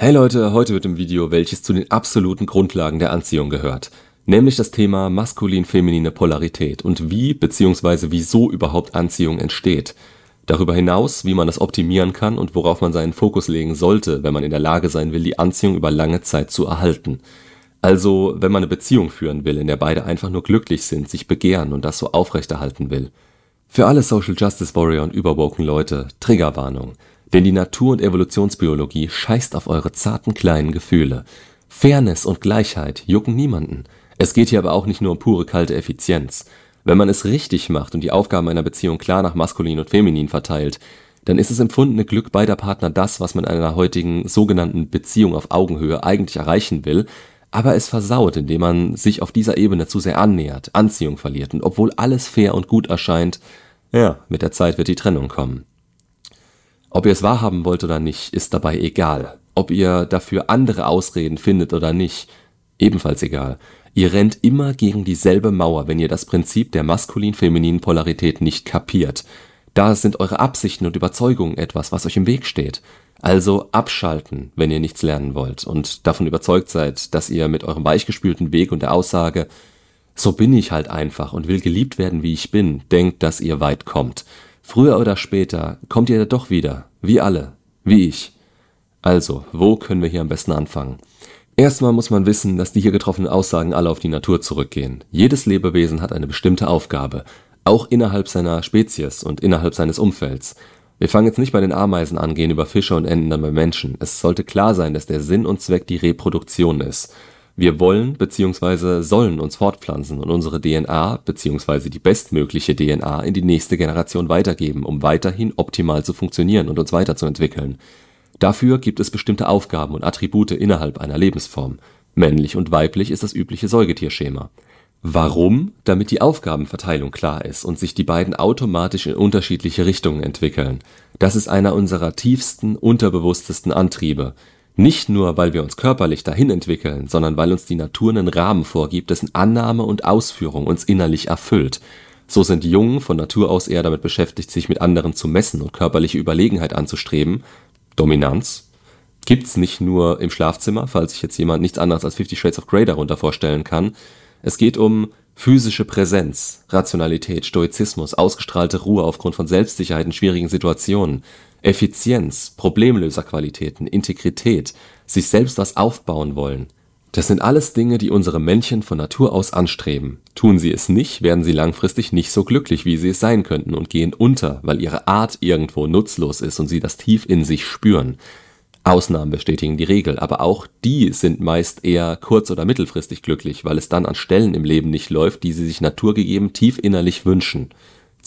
Hey Leute, heute wird im Video, welches zu den absoluten Grundlagen der Anziehung gehört, nämlich das Thema maskulin-feminine Polarität und wie bzw. wieso überhaupt Anziehung entsteht. Darüber hinaus, wie man das optimieren kann und worauf man seinen Fokus legen sollte, wenn man in der Lage sein will, die Anziehung über lange Zeit zu erhalten. Also, wenn man eine Beziehung führen will, in der beide einfach nur glücklich sind, sich begehren und das so aufrechterhalten will. Für alle Social Justice Warrior und überwoken Leute, Triggerwarnung. Denn die Natur und Evolutionsbiologie scheißt auf eure zarten kleinen Gefühle. Fairness und Gleichheit jucken niemanden. Es geht hier aber auch nicht nur um pure kalte Effizienz. Wenn man es richtig macht und die Aufgaben einer Beziehung klar nach maskulin und feminin verteilt, dann ist das empfundene Glück beider Partner das, was man in einer heutigen sogenannten Beziehung auf Augenhöhe eigentlich erreichen will, aber es versaut, indem man sich auf dieser Ebene zu sehr annähert, Anziehung verliert und obwohl alles fair und gut erscheint, ja, mit der Zeit wird die Trennung kommen. Ob ihr es wahrhaben wollt oder nicht, ist dabei egal. Ob ihr dafür andere Ausreden findet oder nicht, ebenfalls egal. Ihr rennt immer gegen dieselbe Mauer, wenn ihr das Prinzip der maskulin-femininen Polarität nicht kapiert. Da sind eure Absichten und Überzeugungen etwas, was euch im Weg steht. Also abschalten, wenn ihr nichts lernen wollt und davon überzeugt seid, dass ihr mit eurem weichgespülten Weg und der Aussage, so bin ich halt einfach und will geliebt werden, wie ich bin, denkt, dass ihr weit kommt. Früher oder später kommt ihr doch wieder, wie alle, wie ich. Also, wo können wir hier am besten anfangen? Erstmal muss man wissen, dass die hier getroffenen Aussagen alle auf die Natur zurückgehen. Jedes Lebewesen hat eine bestimmte Aufgabe, auch innerhalb seiner Spezies und innerhalb seines Umfelds. Wir fangen jetzt nicht bei den Ameisen an, gehen über Fische und enden dann bei Menschen. Es sollte klar sein, dass der Sinn und Zweck die Reproduktion ist. Wir wollen bzw. sollen uns fortpflanzen und unsere DNA bzw. die bestmögliche DNA in die nächste Generation weitergeben, um weiterhin optimal zu funktionieren und uns weiterzuentwickeln. Dafür gibt es bestimmte Aufgaben und Attribute innerhalb einer Lebensform. Männlich und weiblich ist das übliche Säugetierschema Warum? Damit die Aufgabenverteilung klar ist und sich die beiden automatisch in unterschiedliche Richtungen entwickeln. Das ist einer unserer tiefsten, unterbewusstesten Antriebe. Nicht nur, weil wir uns körperlich dahin entwickeln, sondern weil uns die Natur einen Rahmen vorgibt, dessen Annahme und Ausführung uns innerlich erfüllt. So sind Jungen von Natur aus eher damit beschäftigt, sich mit anderen zu messen und körperliche Überlegenheit anzustreben. Dominanz. Gibt's nicht nur im Schlafzimmer, falls sich jetzt jemand nichts anderes als Fifty Shades of Grey darunter vorstellen kann, es geht um physische Präsenz, Rationalität, Stoizismus, ausgestrahlte Ruhe aufgrund von Selbstsicherheit in schwierigen Situationen, Effizienz, Problemlöserqualitäten, Integrität, sich selbst was aufbauen wollen. Das sind alles Dinge, die unsere Männchen von Natur aus anstreben. Tun sie es nicht, werden sie langfristig nicht so glücklich, wie sie es sein könnten und gehen unter, weil ihre Art irgendwo nutzlos ist und sie das tief in sich spüren. Ausnahmen bestätigen die Regel, aber auch die sind meist eher kurz oder mittelfristig glücklich, weil es dann an Stellen im Leben nicht läuft, die sie sich naturgegeben tief innerlich wünschen.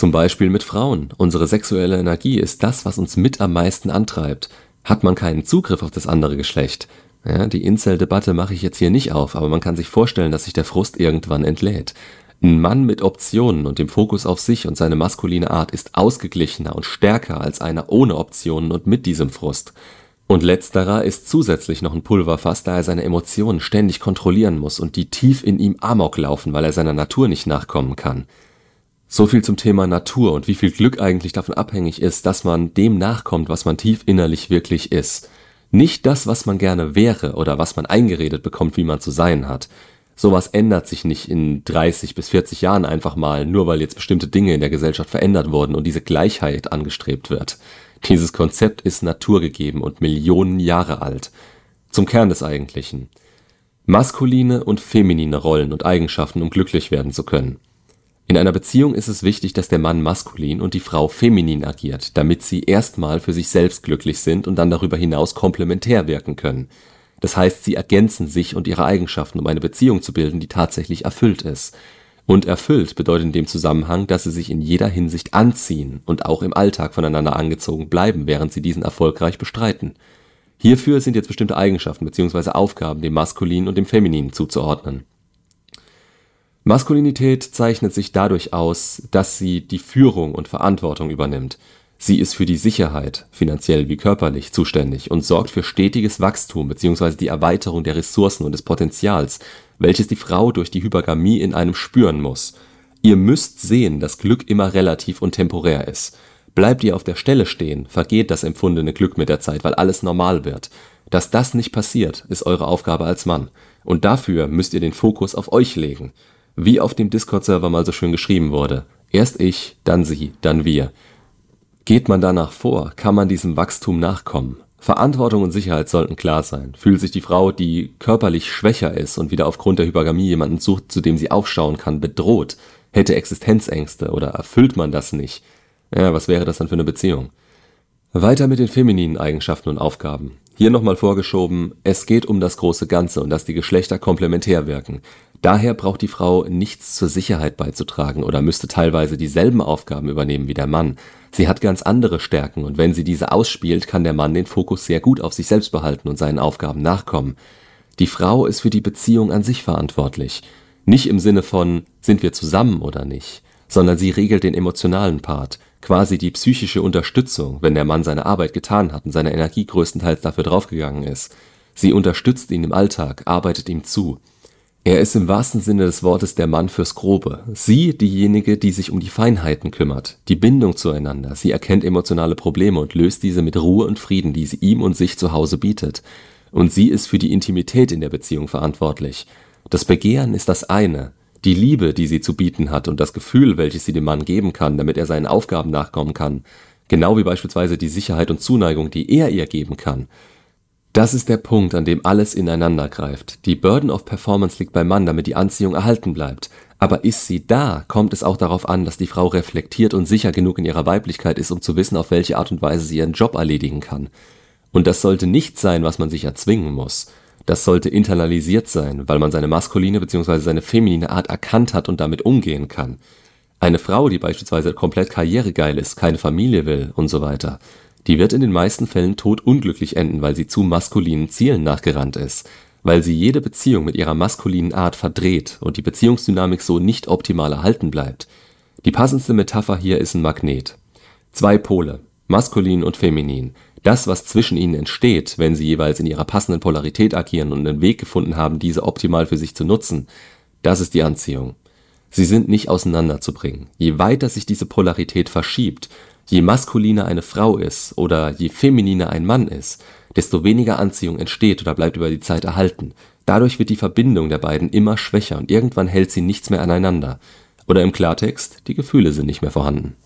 Zum Beispiel mit Frauen. Unsere sexuelle Energie ist das, was uns mit am meisten antreibt. Hat man keinen Zugriff auf das andere Geschlecht, ja, die Incel-Debatte mache ich jetzt hier nicht auf, aber man kann sich vorstellen, dass sich der Frust irgendwann entlädt. Ein Mann mit Optionen und dem Fokus auf sich und seine maskuline Art ist ausgeglichener und stärker als einer ohne Optionen und mit diesem Frust. Und letzterer ist zusätzlich noch ein Pulverfass, da er seine Emotionen ständig kontrollieren muss und die tief in ihm Amok laufen, weil er seiner Natur nicht nachkommen kann. So viel zum Thema Natur und wie viel Glück eigentlich davon abhängig ist, dass man dem nachkommt, was man tief innerlich wirklich ist. Nicht das, was man gerne wäre oder was man eingeredet bekommt, wie man zu sein hat. Sowas ändert sich nicht in 30 bis 40 Jahren einfach mal, nur weil jetzt bestimmte Dinge in der Gesellschaft verändert wurden und diese Gleichheit angestrebt wird. Dieses Konzept ist naturgegeben und Millionen Jahre alt. Zum Kern des Eigentlichen. Maskuline und feminine Rollen und Eigenschaften, um glücklich werden zu können. In einer Beziehung ist es wichtig, dass der Mann maskulin und die Frau feminin agiert, damit sie erstmal für sich selbst glücklich sind und dann darüber hinaus komplementär wirken können. Das heißt, sie ergänzen sich und ihre Eigenschaften, um eine Beziehung zu bilden, die tatsächlich erfüllt ist und erfüllt bedeutet in dem Zusammenhang, dass sie sich in jeder Hinsicht anziehen und auch im Alltag voneinander angezogen bleiben, während sie diesen erfolgreich bestreiten. Hierfür sind jetzt bestimmte Eigenschaften bzw. Aufgaben dem Maskulinen und dem Femininen zuzuordnen. Maskulinität zeichnet sich dadurch aus, dass sie die Führung und Verantwortung übernimmt. Sie ist für die Sicherheit, finanziell wie körperlich, zuständig und sorgt für stetiges Wachstum bzw. die Erweiterung der Ressourcen und des Potenzials, welches die Frau durch die Hypergamie in einem spüren muss. Ihr müsst sehen, dass Glück immer relativ und temporär ist. Bleibt ihr auf der Stelle stehen, vergeht das empfundene Glück mit der Zeit, weil alles normal wird. Dass das nicht passiert, ist eure Aufgabe als Mann. Und dafür müsst ihr den Fokus auf euch legen. Wie auf dem Discord-Server mal so schön geschrieben wurde. Erst ich, dann sie, dann wir. Geht man danach vor, kann man diesem Wachstum nachkommen. Verantwortung und Sicherheit sollten klar sein. Fühlt sich die Frau, die körperlich schwächer ist und wieder aufgrund der Hypergamie jemanden sucht, zu dem sie aufschauen kann, bedroht, hätte Existenzängste oder erfüllt man das nicht? Ja, was wäre das dann für eine Beziehung? Weiter mit den femininen Eigenschaften und Aufgaben. Hier nochmal vorgeschoben, es geht um das große Ganze und dass die Geschlechter komplementär wirken. Daher braucht die Frau nichts zur Sicherheit beizutragen oder müsste teilweise dieselben Aufgaben übernehmen wie der Mann. Sie hat ganz andere Stärken und wenn sie diese ausspielt, kann der Mann den Fokus sehr gut auf sich selbst behalten und seinen Aufgaben nachkommen. Die Frau ist für die Beziehung an sich verantwortlich. Nicht im Sinne von sind wir zusammen oder nicht, sondern sie regelt den emotionalen Part, quasi die psychische Unterstützung, wenn der Mann seine Arbeit getan hat und seine Energie größtenteils dafür draufgegangen ist. Sie unterstützt ihn im Alltag, arbeitet ihm zu. Er ist im wahrsten Sinne des Wortes der Mann fürs Grobe, sie diejenige, die sich um die Feinheiten kümmert, die Bindung zueinander, sie erkennt emotionale Probleme und löst diese mit Ruhe und Frieden, die sie ihm und sich zu Hause bietet. Und sie ist für die Intimität in der Beziehung verantwortlich. Das Begehren ist das eine, die Liebe, die sie zu bieten hat und das Gefühl, welches sie dem Mann geben kann, damit er seinen Aufgaben nachkommen kann, genau wie beispielsweise die Sicherheit und Zuneigung, die er ihr geben kann, das ist der Punkt, an dem alles ineinander greift. Die Burden of Performance liegt beim Mann, damit die Anziehung erhalten bleibt. Aber ist sie da, kommt es auch darauf an, dass die Frau reflektiert und sicher genug in ihrer Weiblichkeit ist, um zu wissen, auf welche Art und Weise sie ihren Job erledigen kann. Und das sollte nicht sein, was man sich erzwingen muss. Das sollte internalisiert sein, weil man seine maskuline bzw. seine feminine Art erkannt hat und damit umgehen kann. Eine Frau, die beispielsweise komplett karrieregeil ist, keine Familie will und so weiter, die wird in den meisten Fällen todunglücklich enden, weil sie zu maskulinen Zielen nachgerannt ist, weil sie jede Beziehung mit ihrer maskulinen Art verdreht und die Beziehungsdynamik so nicht optimal erhalten bleibt. Die passendste Metapher hier ist ein Magnet. Zwei Pole, maskulin und feminin. Das, was zwischen ihnen entsteht, wenn sie jeweils in ihrer passenden Polarität agieren und einen Weg gefunden haben, diese optimal für sich zu nutzen, das ist die Anziehung. Sie sind nicht auseinanderzubringen. Je weiter sich diese Polarität verschiebt, Je maskuliner eine Frau ist oder je femininer ein Mann ist, desto weniger Anziehung entsteht oder bleibt über die Zeit erhalten. Dadurch wird die Verbindung der beiden immer schwächer und irgendwann hält sie nichts mehr aneinander. Oder im Klartext, die Gefühle sind nicht mehr vorhanden.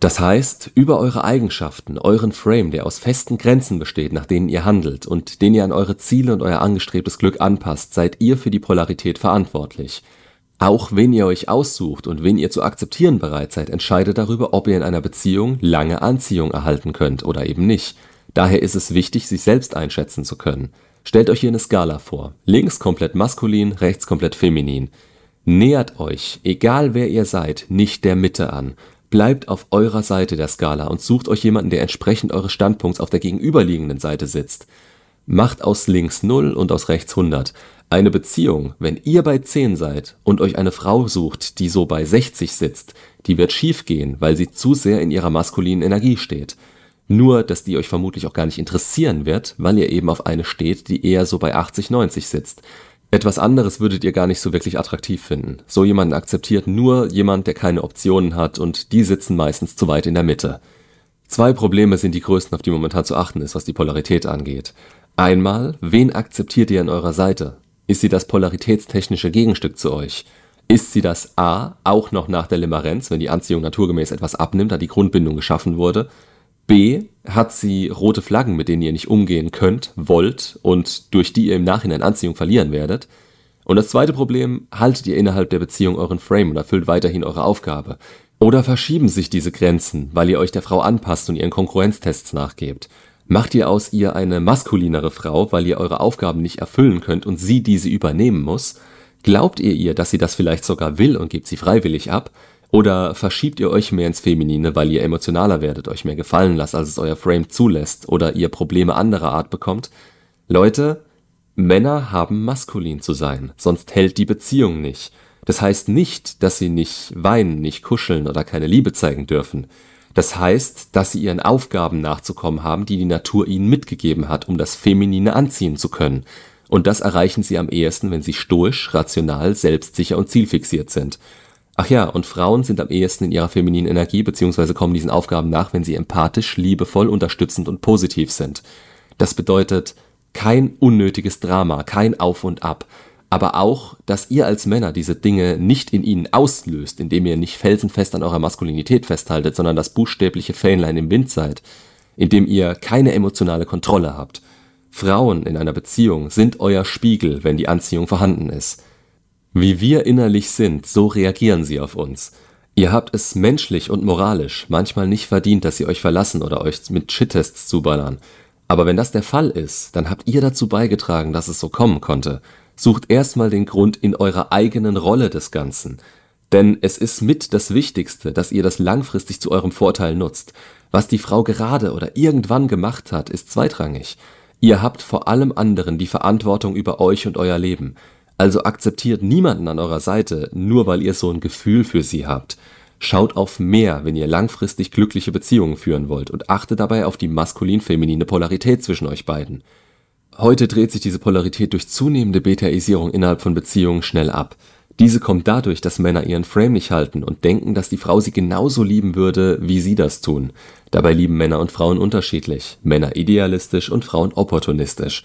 Das heißt, über eure Eigenschaften, euren Frame, der aus festen Grenzen besteht, nach denen ihr handelt und den ihr an eure Ziele und euer angestrebtes Glück anpasst, seid ihr für die Polarität verantwortlich. Auch wen ihr euch aussucht und wen ihr zu akzeptieren bereit seid, entscheidet darüber, ob ihr in einer Beziehung lange Anziehung erhalten könnt oder eben nicht. Daher ist es wichtig, sich selbst einschätzen zu können. Stellt euch hier eine Skala vor. Links komplett maskulin, rechts komplett feminin. Nähert euch, egal wer ihr seid, nicht der Mitte an. Bleibt auf eurer Seite der Skala und sucht euch jemanden, der entsprechend eures Standpunkts auf der gegenüberliegenden Seite sitzt. Macht aus links 0 und aus rechts 100. Eine Beziehung, wenn ihr bei 10 seid und euch eine Frau sucht, die so bei 60 sitzt, die wird schiefgehen, weil sie zu sehr in ihrer maskulinen Energie steht. Nur, dass die euch vermutlich auch gar nicht interessieren wird, weil ihr eben auf eine steht, die eher so bei 80, 90 sitzt. Etwas anderes würdet ihr gar nicht so wirklich attraktiv finden. So jemanden akzeptiert nur jemand, der keine Optionen hat und die sitzen meistens zu weit in der Mitte. Zwei Probleme sind die größten, auf die momentan zu achten ist, was die Polarität angeht. Einmal, wen akzeptiert ihr an eurer Seite? Ist sie das polaritätstechnische Gegenstück zu euch? Ist sie das A, auch noch nach der Limerenz, wenn die Anziehung naturgemäß etwas abnimmt, da die Grundbindung geschaffen wurde? B, hat sie rote Flaggen, mit denen ihr nicht umgehen könnt, wollt und durch die ihr im Nachhinein Anziehung verlieren werdet? Und das zweite Problem, haltet ihr innerhalb der Beziehung euren Frame und erfüllt weiterhin eure Aufgabe? Oder verschieben sich diese Grenzen, weil ihr euch der Frau anpasst und ihren Konkurrenztests nachgebt? Macht ihr aus ihr eine maskulinere Frau, weil ihr eure Aufgaben nicht erfüllen könnt und sie diese übernehmen muss? Glaubt ihr ihr, dass sie das vielleicht sogar will und gebt sie freiwillig ab? Oder verschiebt ihr euch mehr ins Feminine, weil ihr emotionaler werdet, euch mehr gefallen lasst, als es euer Frame zulässt, oder ihr Probleme anderer Art bekommt? Leute, Männer haben maskulin zu sein, sonst hält die Beziehung nicht. Das heißt nicht, dass sie nicht weinen, nicht kuscheln oder keine Liebe zeigen dürfen. Das heißt, dass sie ihren Aufgaben nachzukommen haben, die die Natur ihnen mitgegeben hat, um das Feminine anziehen zu können. Und das erreichen sie am ehesten, wenn sie stoisch, rational, selbstsicher und zielfixiert sind. Ach ja, und Frauen sind am ehesten in ihrer femininen Energie bzw. kommen diesen Aufgaben nach, wenn sie empathisch, liebevoll, unterstützend und positiv sind. Das bedeutet, Kein unnötiges Drama, kein Auf und Ab. Aber auch, dass ihr als Männer diese Dinge nicht in ihnen auslöst, indem ihr nicht felsenfest an eurer Maskulinität festhaltet, sondern das buchstäbliche Fähnlein im Wind seid, indem ihr keine emotionale Kontrolle habt. Frauen in einer Beziehung sind euer Spiegel, wenn die Anziehung vorhanden ist. Wie wir innerlich sind, so reagieren sie auf uns. Ihr habt es menschlich und moralisch manchmal nicht verdient, dass sie euch verlassen oder euch mit Shit-Tests zuballern. Aber wenn das der Fall ist, dann habt ihr dazu beigetragen, dass es so kommen konnte. Sucht erstmal den Grund in eurer eigenen Rolle des Ganzen. Denn es ist mit das Wichtigste, dass ihr das langfristig zu eurem Vorteil nutzt. Was die Frau gerade oder irgendwann gemacht hat, ist zweitrangig. Ihr habt vor allem anderen die Verantwortung über euch und euer Leben. Also akzeptiert niemanden an eurer Seite, nur weil ihr so ein Gefühl für sie habt. Schaut auf mehr, wenn ihr langfristig glückliche Beziehungen führen wollt und achtet dabei auf die maskulin-feminine Polarität zwischen euch beiden. Heute dreht sich diese Polarität durch zunehmende Betaisierung innerhalb von Beziehungen schnell ab. Diese kommt dadurch, dass Männer ihren Frame nicht halten und denken, dass die Frau sie genauso lieben würde, wie sie das tun. Dabei lieben Männer und Frauen unterschiedlich, Männer idealistisch und Frauen opportunistisch.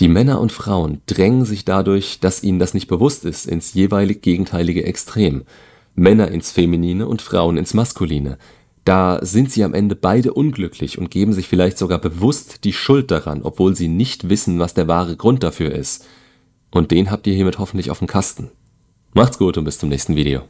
Die Männer und Frauen drängen sich dadurch, dass ihnen das nicht bewusst ist, ins jeweilig gegenteilige Extrem. Männer ins Feminine und Frauen ins Maskuline. Da sind sie am Ende beide unglücklich und geben sich vielleicht sogar bewusst die Schuld daran, obwohl sie nicht wissen, was der wahre Grund dafür ist. Und den habt ihr hiermit hoffentlich auf dem Kasten. Macht's gut und bis zum nächsten Video.